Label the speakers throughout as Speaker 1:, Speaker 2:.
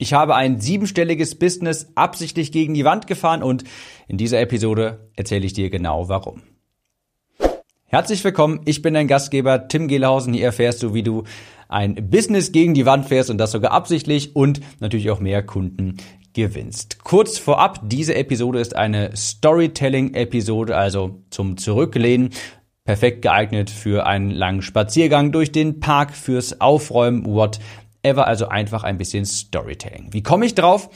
Speaker 1: Ich habe ein siebenstelliges Business absichtlich gegen die Wand gefahren und in dieser Episode erzähle ich dir genau warum. Herzlich willkommen, ich bin dein Gastgeber Tim Gehlhausen. Hier erfährst du, wie du ein Business gegen die Wand fährst und das sogar absichtlich und natürlich auch mehr Kunden gewinnst. Kurz vorab, diese Episode ist eine Storytelling-Episode, also zum Zurücklehnen. Perfekt geeignet für einen langen Spaziergang durch den Park, fürs Aufräumen, what ever, also einfach ein bisschen Storytelling. Wie komme ich drauf?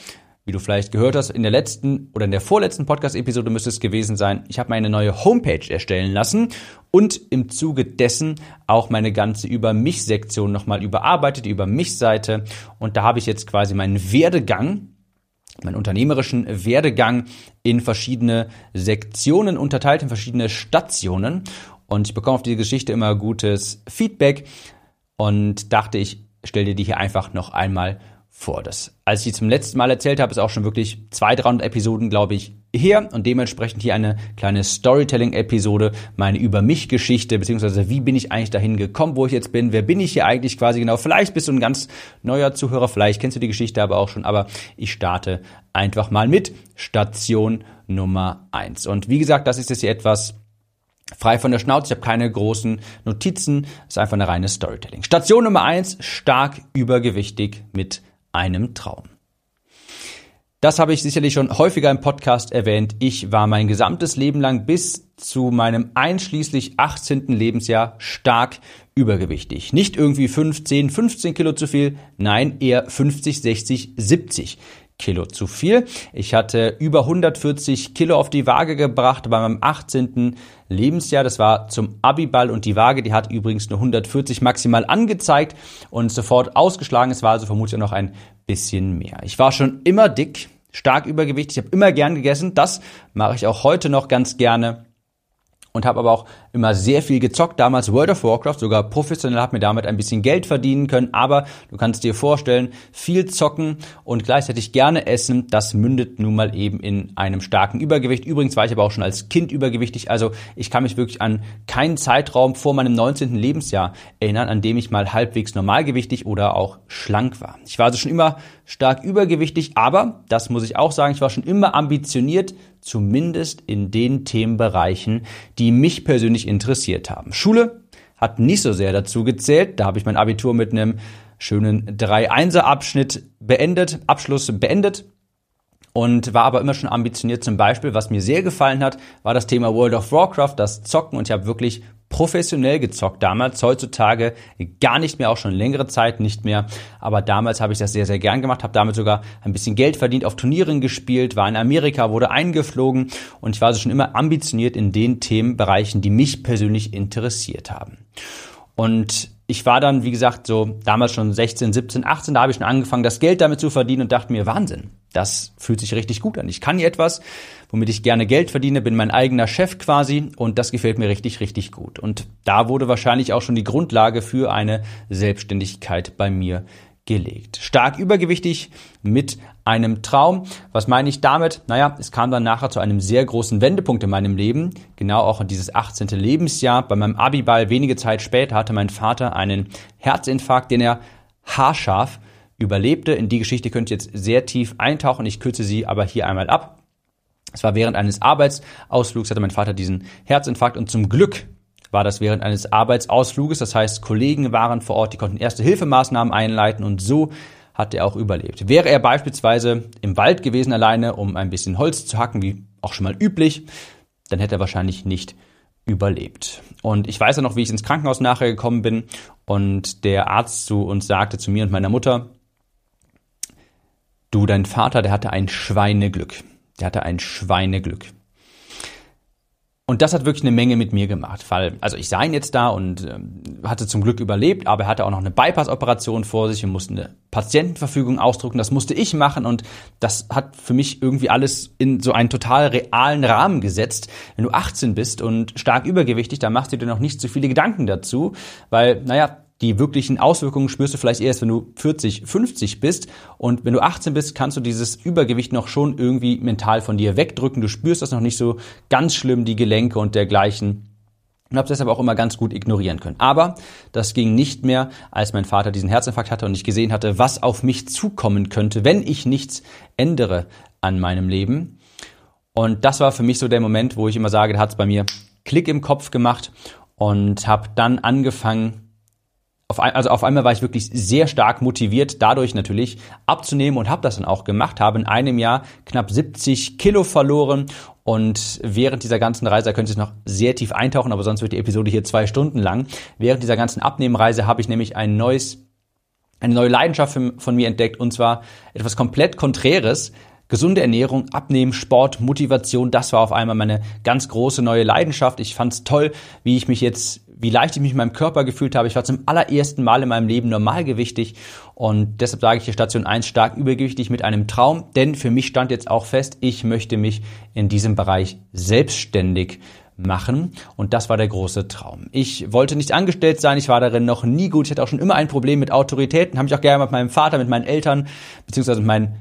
Speaker 1: Wie du vielleicht gehört hast, in der letzten oder in der vorletzten Podcast-Episode müsste es gewesen sein, ich habe meine neue Homepage erstellen lassen und im Zuge dessen auch meine ganze Über mich-Sektion nochmal überarbeitet, die Über mich-Seite. Und da habe ich jetzt quasi meinen Werdegang, meinen unternehmerischen Werdegang in verschiedene Sektionen unterteilt, in verschiedene Stationen. Und ich bekomme auf diese Geschichte immer gutes Feedback und dachte, ich stell dir die hier einfach noch einmal vor. Das, als ich die zum letzten Mal erzählt habe, ist auch schon wirklich zwei, 300 Episoden, glaube ich, her und dementsprechend hier eine kleine Storytelling-Episode, meine über mich Geschichte, beziehungsweise wie bin ich eigentlich dahin gekommen, wo ich jetzt bin, wer bin ich hier eigentlich quasi genau. Vielleicht bist du ein ganz neuer Zuhörer, vielleicht kennst du die Geschichte aber auch schon, aber ich starte einfach mal mit Station Nummer eins. Und wie gesagt, das ist jetzt hier etwas frei von der Schnauze, ich habe keine großen Notizen, ist einfach eine reine Storytelling. Station Nummer eins: stark übergewichtig mit einem Traum. Das habe ich sicherlich schon häufiger im Podcast erwähnt. Ich war mein gesamtes Leben lang bis zu meinem einschließlich 18. Lebensjahr stark übergewichtig. Nicht irgendwie 15, 15 Kilo zu viel, nein, eher 50, 60, 70 Kilo zu viel. Ich hatte über 140 Kilo auf die Waage gebracht bei meinem 18. Lebensjahr. Das war zum Abiball und die Waage, die hat übrigens nur 140 maximal angezeigt und sofort ausgeschlagen. Es war also vermutlich noch ein bisschen mehr. Ich war schon immer dick, stark übergewichtig. Ich habe immer gern gegessen. Das mache ich auch heute noch ganz gerne und habe aber auch immer sehr viel gezockt. Damals World of Warcraft, sogar professionell, habe mir damit ein bisschen Geld verdienen können. Aber du kannst dir vorstellen, viel zocken und gleichzeitig gerne essen, das mündet nun mal eben in einem starken Übergewicht. Übrigens war ich aber auch schon als Kind übergewichtig. Also ich kann mich wirklich an keinen Zeitraum vor meinem 19. Lebensjahr erinnern, an dem ich mal halbwegs normalgewichtig oder auch schlank war. Ich war also schon immer stark übergewichtig, aber, das muss ich auch sagen, ich war schon immer ambitioniert, zumindest in den Themenbereichen, die mich persönlich interessiert haben. Schule hat nicht so sehr dazu gezählt. Da habe ich mein Abitur mit einem schönen 3-1er-Abschnitt beendet, Abschluss beendet und war aber immer schon ambitioniert. Zum Beispiel, was mir sehr gefallen hat, war das Thema World of Warcraft, das Zocken und ich habe wirklich professionell gezockt damals, heutzutage gar nicht mehr, auch schon längere Zeit nicht mehr, aber damals habe ich das sehr, sehr gern gemacht, habe damit sogar ein bisschen Geld verdient, auf Turnieren gespielt, war in Amerika, wurde eingeflogen und ich war also schon immer ambitioniert in den Themenbereichen, die mich persönlich interessiert haben. Und ich war dann, wie gesagt, so damals schon 16, 17, 18, da habe ich schon angefangen, das Geld damit zu verdienen und dachte mir, Wahnsinn, das fühlt sich richtig gut an. Ich kann hier etwas, womit ich gerne Geld verdiene, bin mein eigener Chef quasi und das gefällt mir richtig, richtig gut. Und da wurde wahrscheinlich auch schon die Grundlage für eine Selbstständigkeit bei mir gelegt. Stark übergewichtig mit einem Traum. Was meine ich damit? Naja, es kam dann nachher zu einem sehr großen Wendepunkt in meinem Leben. Genau auch in dieses 18. Lebensjahr. Bei meinem Abiball wenige Zeit später hatte mein Vater einen Herzinfarkt, den er haarscharf überlebte. In die Geschichte könnt ihr jetzt sehr tief eintauchen. Ich kürze sie aber hier einmal ab. Es war während eines Arbeitsausflugs hatte mein Vater diesen Herzinfarkt und zum Glück war das während eines Arbeitsausfluges. Das heißt, Kollegen waren vor Ort, die konnten erste Hilfemaßnahmen einleiten und so hat er auch überlebt. Wäre er beispielsweise im Wald gewesen alleine, um ein bisschen Holz zu hacken, wie auch schon mal üblich, dann hätte er wahrscheinlich nicht überlebt. Und ich weiß ja noch, wie ich ins Krankenhaus nachher gekommen bin und der Arzt zu uns sagte, zu mir und meiner Mutter, du, dein Vater, der hatte ein Schweineglück. Der hatte ein Schweineglück. Und das hat wirklich eine Menge mit mir gemacht, weil, also ich sah ihn jetzt da und ähm, hatte zum Glück überlebt, aber er hatte auch noch eine Bypass-Operation vor sich und musste eine Patientenverfügung ausdrucken. Das musste ich machen und das hat für mich irgendwie alles in so einen total realen Rahmen gesetzt. Wenn du 18 bist und stark übergewichtig, dann machst du dir noch nicht so viele Gedanken dazu, weil, naja, die wirklichen Auswirkungen spürst du vielleicht erst, wenn du 40, 50 bist. Und wenn du 18 bist, kannst du dieses Übergewicht noch schon irgendwie mental von dir wegdrücken. Du spürst das noch nicht so ganz schlimm, die Gelenke und dergleichen. und habe deshalb auch immer ganz gut ignorieren können. Aber das ging nicht mehr, als mein Vater diesen Herzinfarkt hatte und ich gesehen hatte, was auf mich zukommen könnte, wenn ich nichts ändere an meinem Leben. Und das war für mich so der Moment, wo ich immer sage, da hat es bei mir Klick im Kopf gemacht und habe dann angefangen, auf, also auf einmal war ich wirklich sehr stark motiviert, dadurch natürlich abzunehmen und habe das dann auch gemacht, habe in einem Jahr knapp 70 Kilo verloren und während dieser ganzen Reise, da könnte ich noch sehr tief eintauchen, aber sonst wird die Episode hier zwei Stunden lang. Während dieser ganzen Abnehmreise habe ich nämlich ein neues, eine neue Leidenschaft von mir entdeckt und zwar etwas komplett Konträres, Gesunde Ernährung, Abnehmen, Sport, Motivation, das war auf einmal meine ganz große neue Leidenschaft. Ich fand es toll, wie ich mich jetzt, wie leicht ich mich in meinem Körper gefühlt habe. Ich war zum allerersten Mal in meinem Leben normalgewichtig und deshalb sage ich hier Station 1 stark übergewichtig mit einem Traum, denn für mich stand jetzt auch fest, ich möchte mich in diesem Bereich selbstständig machen. Und das war der große Traum. Ich wollte nicht angestellt sein, ich war darin noch nie gut. Ich hatte auch schon immer ein Problem mit Autoritäten, habe ich auch gerne mit meinem Vater, mit meinen Eltern, beziehungsweise mit meinen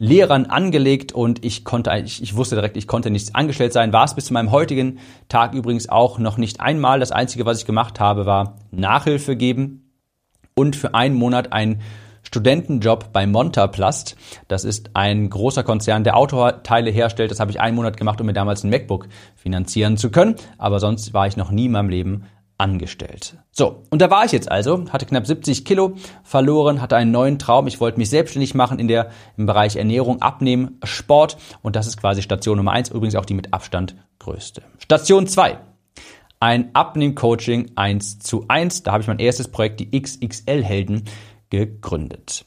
Speaker 1: Lehrern angelegt und ich konnte, ich, ich wusste direkt, ich konnte nicht angestellt sein. War es bis zu meinem heutigen Tag übrigens auch noch nicht einmal. Das Einzige, was ich gemacht habe, war Nachhilfe geben und für einen Monat ein Studentenjob bei Montaplast. Das ist ein großer Konzern, der Autoteile herstellt. Das habe ich einen Monat gemacht, um mir damals ein MacBook finanzieren zu können. Aber sonst war ich noch nie in meinem Leben angestellt. So, und da war ich jetzt also, hatte knapp 70 Kilo verloren, hatte einen neuen Traum. Ich wollte mich selbstständig machen in der, im Bereich Ernährung, Abnehmen, Sport. Und das ist quasi Station Nummer eins, übrigens auch die mit Abstand größte. Station zwei Ein Abnehm-Coaching 1 zu 1. Da habe ich mein erstes Projekt, die XXL-Helden, gegründet.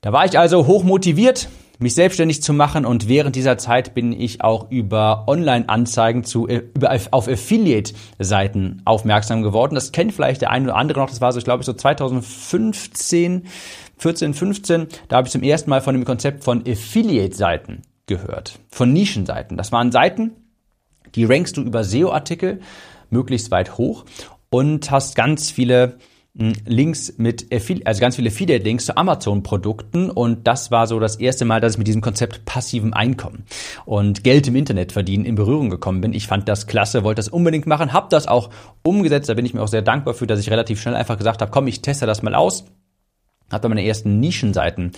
Speaker 1: Da war ich also hoch motiviert, mich selbstständig zu machen und während dieser Zeit bin ich auch über Online-Anzeigen zu äh, über auf Affiliate-Seiten aufmerksam geworden. Das kennt vielleicht der eine oder andere noch. Das war so, ich glaube, so 2015, 14, 15. Da habe ich zum ersten Mal von dem Konzept von Affiliate-Seiten gehört, von Nischenseiten. Das waren Seiten, die rankst du über SEO-Artikel möglichst weit hoch und hast ganz viele Links mit, also ganz viele Affiliate-Links zu Amazon-Produkten und das war so das erste Mal, dass ich mit diesem Konzept passivem Einkommen und Geld im Internet verdienen in Berührung gekommen bin. Ich fand das klasse, wollte das unbedingt machen, habe das auch umgesetzt. Da bin ich mir auch sehr dankbar für, dass ich relativ schnell einfach gesagt habe, komm, ich teste das mal aus. Hat bei meine ersten Nischenseiten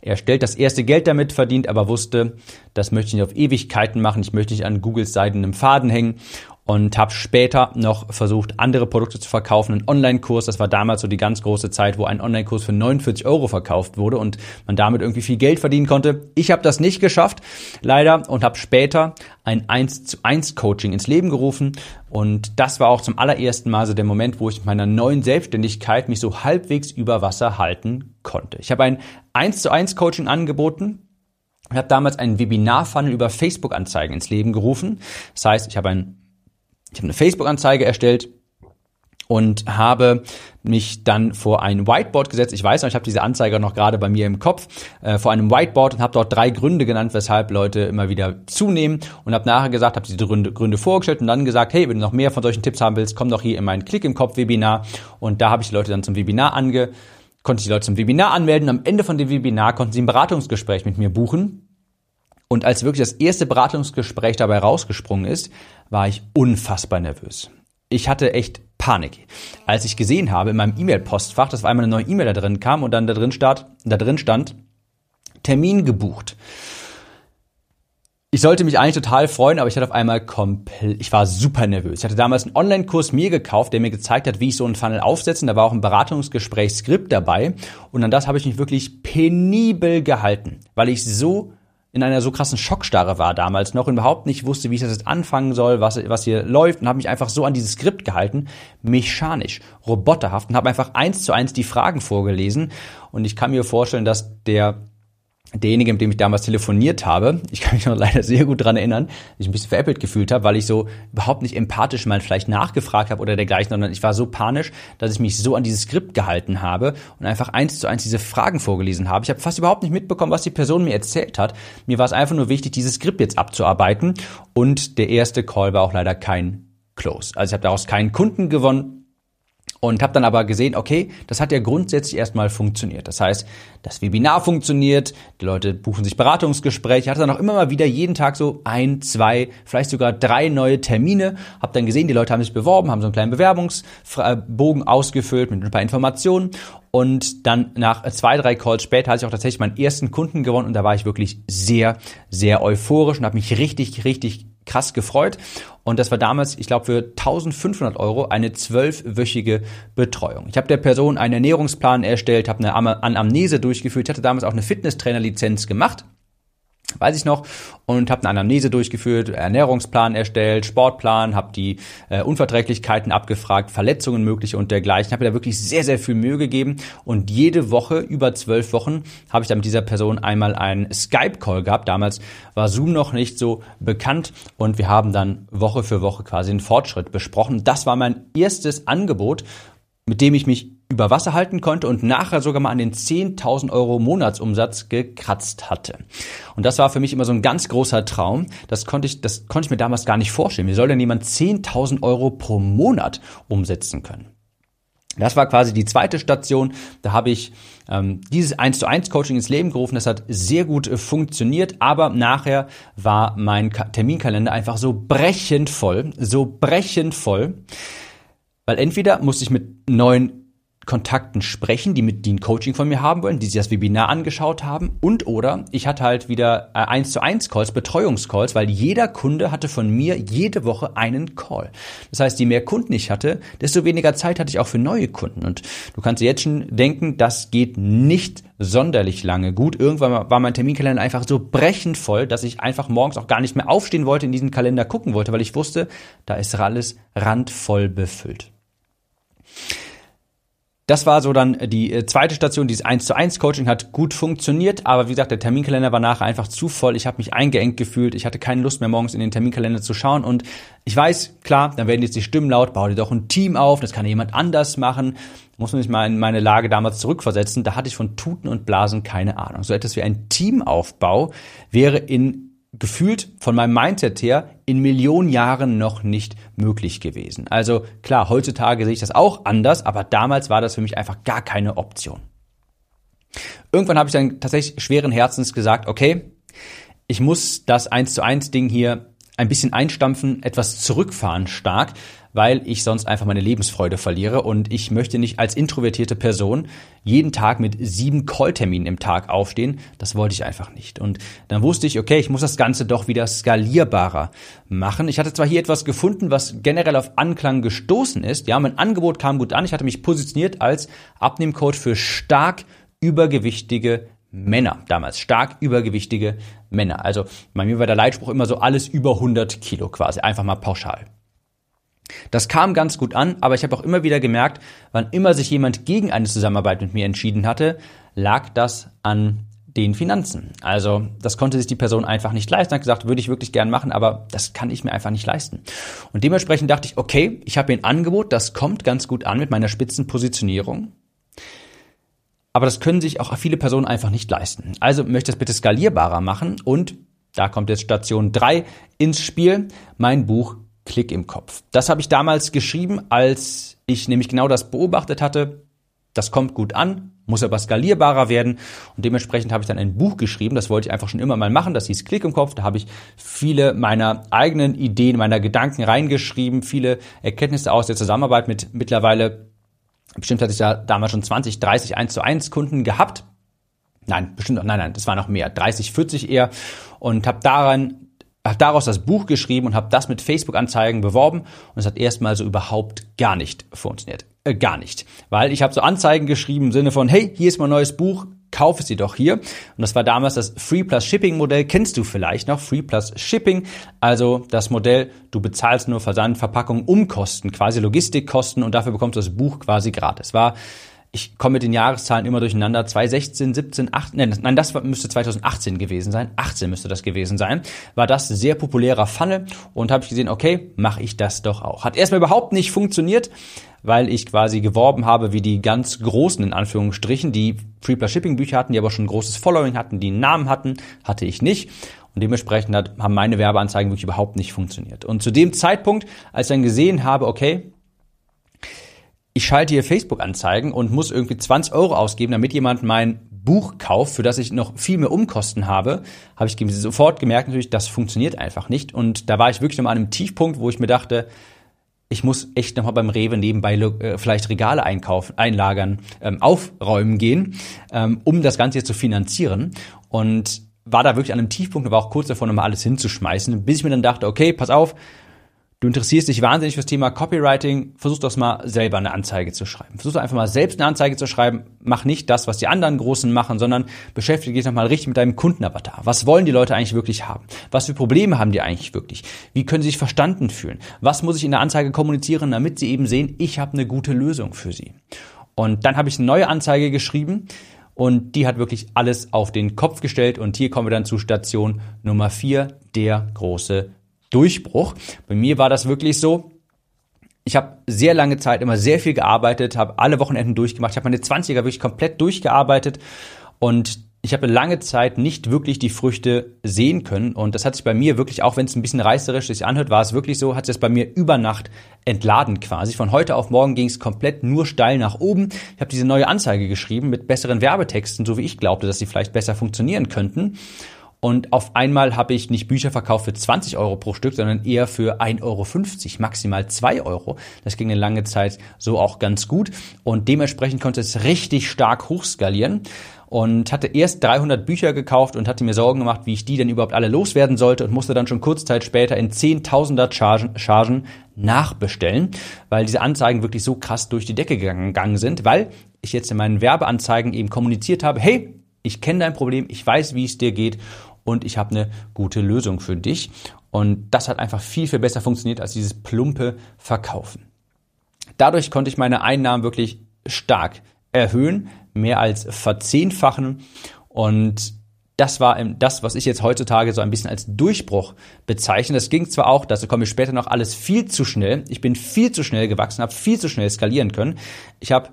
Speaker 1: erstellt, das erste Geld damit verdient, aber wusste, das möchte ich nicht auf Ewigkeiten machen. Ich möchte nicht an Googles Seiten im Faden hängen und habe später noch versucht, andere Produkte zu verkaufen. Ein Online-Kurs, das war damals so die ganz große Zeit, wo ein Online-Kurs für 49 Euro verkauft wurde und man damit irgendwie viel Geld verdienen konnte. Ich habe das nicht geschafft, leider, und habe später ein 1 zu 1 Coaching ins Leben gerufen. Und das war auch zum allerersten Mal so der Moment, wo ich mit meiner neuen Selbstständigkeit mich so halbwegs über Wasser halten konnte. Ich habe ein 1 zu 1 Coaching angeboten, ich habe damals einen Webinar-Funnel über Facebook-Anzeigen ins Leben gerufen. Das heißt, ich habe ein ich habe eine Facebook-Anzeige erstellt und habe mich dann vor ein Whiteboard gesetzt. Ich weiß noch, ich habe diese Anzeige noch gerade bei mir im Kopf, äh, vor einem Whiteboard und habe dort drei Gründe genannt, weshalb Leute immer wieder zunehmen und habe nachher gesagt, habe diese Gründe, Gründe vorgestellt und dann gesagt, hey, wenn du noch mehr von solchen Tipps haben willst, komm doch hier in mein Klick im Kopf Webinar und da habe ich die Leute dann zum Webinar ange konnte die Leute zum Webinar anmelden. Am Ende von dem Webinar konnten sie ein Beratungsgespräch mit mir buchen und als wirklich das erste Beratungsgespräch dabei rausgesprungen ist, war ich unfassbar nervös. Ich hatte echt Panik. Als ich gesehen habe in meinem E-Mail-Postfach, dass auf einmal eine neue E-Mail da drin kam und dann da drin, stand, da drin stand, Termin gebucht. Ich sollte mich eigentlich total freuen, aber ich hatte auf einmal komplett, ich war super nervös. Ich hatte damals einen Online-Kurs mir gekauft, der mir gezeigt hat, wie ich so einen Funnel aufsetze. Da war auch ein Beratungsgespräch-Skript dabei. Und an das habe ich mich wirklich penibel gehalten, weil ich so in einer so krassen Schockstarre war damals noch und überhaupt nicht wusste, wie ich das jetzt anfangen soll, was, was hier läuft und habe mich einfach so an dieses Skript gehalten, mechanisch, roboterhaft und habe einfach eins zu eins die Fragen vorgelesen. Und ich kann mir vorstellen, dass der derjenige, mit dem ich damals telefoniert habe, ich kann mich noch leider sehr gut dran erinnern, ich ein bisschen veräppelt gefühlt habe, weil ich so überhaupt nicht empathisch mal vielleicht nachgefragt habe oder dergleichen, sondern ich war so panisch, dass ich mich so an dieses Skript gehalten habe und einfach eins zu eins diese Fragen vorgelesen habe. Ich habe fast überhaupt nicht mitbekommen, was die Person mir erzählt hat. Mir war es einfach nur wichtig, dieses Skript jetzt abzuarbeiten und der erste Call war auch leider kein Close. Also ich habe daraus keinen Kunden gewonnen und habe dann aber gesehen, okay, das hat ja grundsätzlich erstmal funktioniert. Das heißt, das Webinar funktioniert, die Leute buchen sich Beratungsgespräche, hatte dann auch immer mal wieder jeden Tag so ein, zwei, vielleicht sogar drei neue Termine, habe dann gesehen, die Leute haben sich beworben, haben so einen kleinen Bewerbungsbogen ausgefüllt mit ein paar Informationen. Und dann nach zwei, drei Calls später hatte ich auch tatsächlich meinen ersten Kunden gewonnen. Und da war ich wirklich sehr, sehr euphorisch und habe mich richtig, richtig krass gefreut. Und das war damals, ich glaube, für 1500 Euro eine zwölfwöchige Betreuung. Ich habe der Person einen Ernährungsplan erstellt, habe eine Anamnese durchgeführt. Hatte damals auch eine Fitnesstrainer-Lizenz gemacht weiß ich noch, und habe eine Anamnese durchgeführt, Ernährungsplan erstellt, Sportplan, habe die äh, Unverträglichkeiten abgefragt, Verletzungen mögliche und dergleichen. Habe mir da wirklich sehr, sehr viel Mühe gegeben und jede Woche, über zwölf Wochen, habe ich dann mit dieser Person einmal einen Skype-Call gehabt. Damals war Zoom noch nicht so bekannt und wir haben dann Woche für Woche quasi den Fortschritt besprochen. Das war mein erstes Angebot, mit dem ich mich über Wasser halten konnte und nachher sogar mal an den 10.000 Euro Monatsumsatz gekratzt hatte. Und das war für mich immer so ein ganz großer Traum. Das konnte ich, das konnte ich mir damals gar nicht vorstellen. Wie soll denn jemand 10.000 Euro pro Monat umsetzen können? Das war quasi die zweite Station. Da habe ich ähm, dieses 1 zu 1 Coaching ins Leben gerufen. Das hat sehr gut äh, funktioniert, aber nachher war mein Ka Terminkalender einfach so brechend voll, so brechend voll, weil entweder musste ich mit neuen Kontakten sprechen, die mit die ein Coaching von mir haben wollen, die sich das Webinar angeschaut haben und oder ich hatte halt wieder äh, eins zu eins Calls, Betreuungscalls, weil jeder Kunde hatte von mir jede Woche einen Call. Das heißt, je mehr Kunden ich hatte, desto weniger Zeit hatte ich auch für neue Kunden und du kannst dir jetzt schon denken, das geht nicht sonderlich lange gut. Irgendwann war mein Terminkalender einfach so brechend voll, dass ich einfach morgens auch gar nicht mehr aufstehen wollte, in diesen Kalender gucken wollte, weil ich wusste, da ist alles randvoll befüllt. Das war so dann die äh, zweite Station, dieses 1 zu 1 Coaching hat gut funktioniert, aber wie gesagt, der Terminkalender war nachher einfach zu voll. Ich habe mich eingeengt gefühlt, ich hatte keine Lust mehr morgens in den Terminkalender zu schauen und ich weiß, klar, dann werden jetzt die Stimmen laut, bau dir doch ein Team auf, das kann jemand anders machen. Muss man sich mal in meine Lage damals zurückversetzen, da hatte ich von Tuten und Blasen keine Ahnung. So etwas wie ein Teamaufbau wäre in gefühlt von meinem Mindset her in Millionen Jahren noch nicht möglich gewesen. Also klar, heutzutage sehe ich das auch anders, aber damals war das für mich einfach gar keine Option. Irgendwann habe ich dann tatsächlich schweren Herzens gesagt, okay, ich muss das 1 zu 1 Ding hier ein bisschen einstampfen, etwas zurückfahren stark, weil ich sonst einfach meine Lebensfreude verliere und ich möchte nicht als introvertierte Person jeden Tag mit sieben Callterminen im Tag aufstehen. Das wollte ich einfach nicht. Und dann wusste ich, okay, ich muss das Ganze doch wieder skalierbarer machen. Ich hatte zwar hier etwas gefunden, was generell auf Anklang gestoßen ist. Ja, mein Angebot kam gut an. Ich hatte mich positioniert als Abnehmcode für stark übergewichtige Männer damals, stark übergewichtige Männer. Also bei mir war der Leitspruch immer so alles über 100 Kilo quasi, einfach mal pauschal. Das kam ganz gut an, aber ich habe auch immer wieder gemerkt, wann immer sich jemand gegen eine Zusammenarbeit mit mir entschieden hatte, lag das an den Finanzen. Also das konnte sich die Person einfach nicht leisten, hat gesagt, würde ich wirklich gern machen, aber das kann ich mir einfach nicht leisten. Und dementsprechend dachte ich, okay, ich habe ein Angebot, das kommt ganz gut an mit meiner Spitzenpositionierung. Aber das können sich auch viele Personen einfach nicht leisten. Also möchte ich das bitte skalierbarer machen und da kommt jetzt Station 3 ins Spiel, mein Buch Klick im Kopf. Das habe ich damals geschrieben, als ich nämlich genau das beobachtet hatte. Das kommt gut an, muss aber skalierbarer werden. Und dementsprechend habe ich dann ein Buch geschrieben, das wollte ich einfach schon immer mal machen, das hieß Klick im Kopf, da habe ich viele meiner eigenen Ideen, meiner Gedanken reingeschrieben, viele Erkenntnisse aus der Zusammenarbeit mit mittlerweile, bestimmt hatte ich da damals schon 20, 30 1 zu 1 Kunden gehabt, nein, bestimmt, nein, nein, das war noch mehr, 30, 40 eher. Und habe daran habe daraus das Buch geschrieben und habe das mit Facebook-Anzeigen beworben und es hat erstmal so überhaupt gar nicht funktioniert. Äh, gar nicht. Weil ich habe so Anzeigen geschrieben im Sinne von, hey, hier ist mein neues Buch, kauf es dir doch hier. Und das war damals das Free Plus Shipping Modell, kennst du vielleicht noch, Free Plus Shipping. Also das Modell, du bezahlst nur Versand, Verpackung, Umkosten, quasi Logistikkosten und dafür bekommst du das Buch quasi gratis. War ich komme mit den Jahreszahlen immer durcheinander. 2016, 17, 18, nein, das müsste 2018 gewesen sein. 18 müsste das gewesen sein. War das sehr populärer Funnel und habe ich gesehen, okay, mache ich das doch auch. Hat erstmal überhaupt nicht funktioniert, weil ich quasi geworben habe wie die ganz großen in Anführungsstrichen, die Free Plus Shipping Bücher hatten, die aber schon ein großes Following hatten, die einen Namen hatten, hatte ich nicht. Und dementsprechend hat, haben meine Werbeanzeigen wirklich überhaupt nicht funktioniert. Und zu dem Zeitpunkt, als ich dann gesehen habe, okay, ich schalte hier Facebook-Anzeigen und muss irgendwie 20 Euro ausgeben, damit jemand mein Buch kauft, für das ich noch viel mehr Umkosten habe, habe ich sofort gemerkt, natürlich, das funktioniert einfach nicht. Und da war ich wirklich nochmal an einem Tiefpunkt, wo ich mir dachte, ich muss echt nochmal beim Rewe nebenbei äh, vielleicht Regale einkaufen, einlagern, ähm, aufräumen gehen, ähm, um das Ganze jetzt zu finanzieren. Und war da wirklich an einem Tiefpunkt war auch kurz davor, nochmal alles hinzuschmeißen, bis ich mir dann dachte, okay, pass auf, du interessierst dich wahnsinnig fürs Thema Copywriting, versuch doch mal selber eine Anzeige zu schreiben. Versuch einfach mal selbst eine Anzeige zu schreiben. Mach nicht das, was die anderen Großen machen, sondern beschäftige dich nochmal richtig mit deinem Kundenavatar. Was wollen die Leute eigentlich wirklich haben? Was für Probleme haben die eigentlich wirklich? Wie können sie sich verstanden fühlen? Was muss ich in der Anzeige kommunizieren, damit sie eben sehen, ich habe eine gute Lösung für sie? Und dann habe ich eine neue Anzeige geschrieben, und die hat wirklich alles auf den Kopf gestellt. Und hier kommen wir dann zu Station Nummer vier, der große Durchbruch. Bei mir war das wirklich so. Ich habe sehr lange Zeit immer sehr viel gearbeitet, habe alle Wochenenden durchgemacht, ich habe meine 20er wirklich komplett durchgearbeitet und ich habe lange Zeit nicht wirklich die Früchte sehen können. Und das hat sich bei mir wirklich, auch wenn es ein bisschen reißerisch sich anhört, war es wirklich so, hat sich das bei mir über Nacht entladen quasi. Von heute auf morgen ging es komplett nur steil nach oben. Ich habe diese neue Anzeige geschrieben mit besseren Werbetexten, so wie ich glaubte, dass sie vielleicht besser funktionieren könnten. Und auf einmal habe ich nicht Bücher verkauft für 20 Euro pro Stück, sondern eher für 1,50 Euro, maximal 2 Euro. Das ging eine lange Zeit so auch ganz gut. Und dementsprechend konnte es richtig stark hochskalieren und hatte erst 300 Bücher gekauft und hatte mir Sorgen gemacht, wie ich die denn überhaupt alle loswerden sollte und musste dann schon kurz Zeit später in Zehntausender Chargen, Chargen nachbestellen, weil diese Anzeigen wirklich so krass durch die Decke gegangen sind, weil ich jetzt in meinen Werbeanzeigen eben kommuniziert habe, hey, ich kenne dein Problem, ich weiß, wie es dir geht und ich habe eine gute Lösung für dich. Und das hat einfach viel, viel besser funktioniert als dieses plumpe Verkaufen. Dadurch konnte ich meine Einnahmen wirklich stark erhöhen, mehr als verzehnfachen und das war das, was ich jetzt heutzutage so ein bisschen als Durchbruch bezeichne. Das ging zwar auch, dazu komme ich später noch, alles viel zu schnell. Ich bin viel zu schnell gewachsen, habe viel zu schnell skalieren können. Ich habe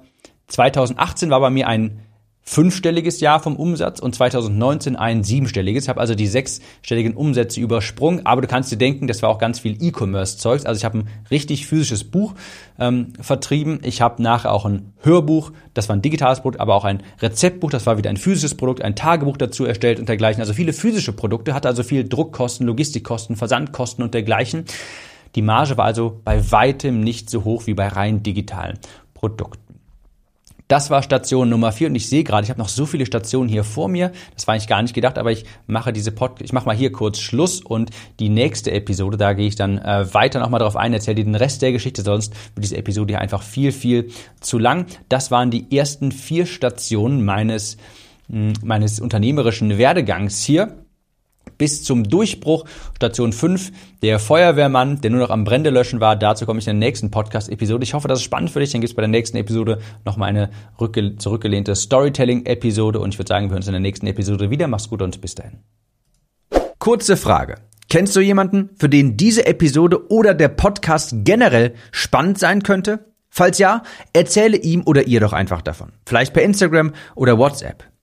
Speaker 1: 2018 war bei mir ein fünfstelliges Jahr vom Umsatz und 2019 ein siebenstelliges. Ich habe also die sechsstelligen Umsätze übersprungen, aber du kannst dir denken, das war auch ganz viel E-Commerce-Zeugs. Also ich habe ein richtig physisches Buch ähm, vertrieben. Ich habe nachher auch ein Hörbuch, das war ein digitales Produkt, aber auch ein Rezeptbuch, das war wieder ein physisches Produkt, ein Tagebuch dazu erstellt und dergleichen. Also viele physische Produkte, hatte also viel Druckkosten, Logistikkosten, Versandkosten und dergleichen. Die Marge war also bei weitem nicht so hoch wie bei rein digitalen Produkten. Das war Station Nummer vier und ich sehe gerade, ich habe noch so viele Stationen hier vor mir. Das war eigentlich gar nicht gedacht, aber ich mache diese Pod ich mache mal hier kurz Schluss und die nächste Episode, da gehe ich dann äh, weiter nochmal drauf ein, erzähle dir den Rest der Geschichte, sonst wird diese Episode hier einfach viel, viel zu lang. Das waren die ersten vier Stationen meines, hm, meines unternehmerischen Werdegangs hier bis zum Durchbruch. Station 5, der Feuerwehrmann, der nur noch am Brände löschen war. Dazu komme ich in der nächsten Podcast-Episode. Ich hoffe, das ist spannend für dich. Dann gibt es bei der nächsten Episode nochmal eine zurückgelehnte Storytelling-Episode. Und ich würde sagen, wir hören uns in der nächsten Episode wieder. Mach's gut und bis dahin. Kurze Frage. Kennst du jemanden, für den diese Episode oder der Podcast generell spannend sein könnte? Falls ja, erzähle ihm oder ihr doch einfach davon. Vielleicht per Instagram oder WhatsApp.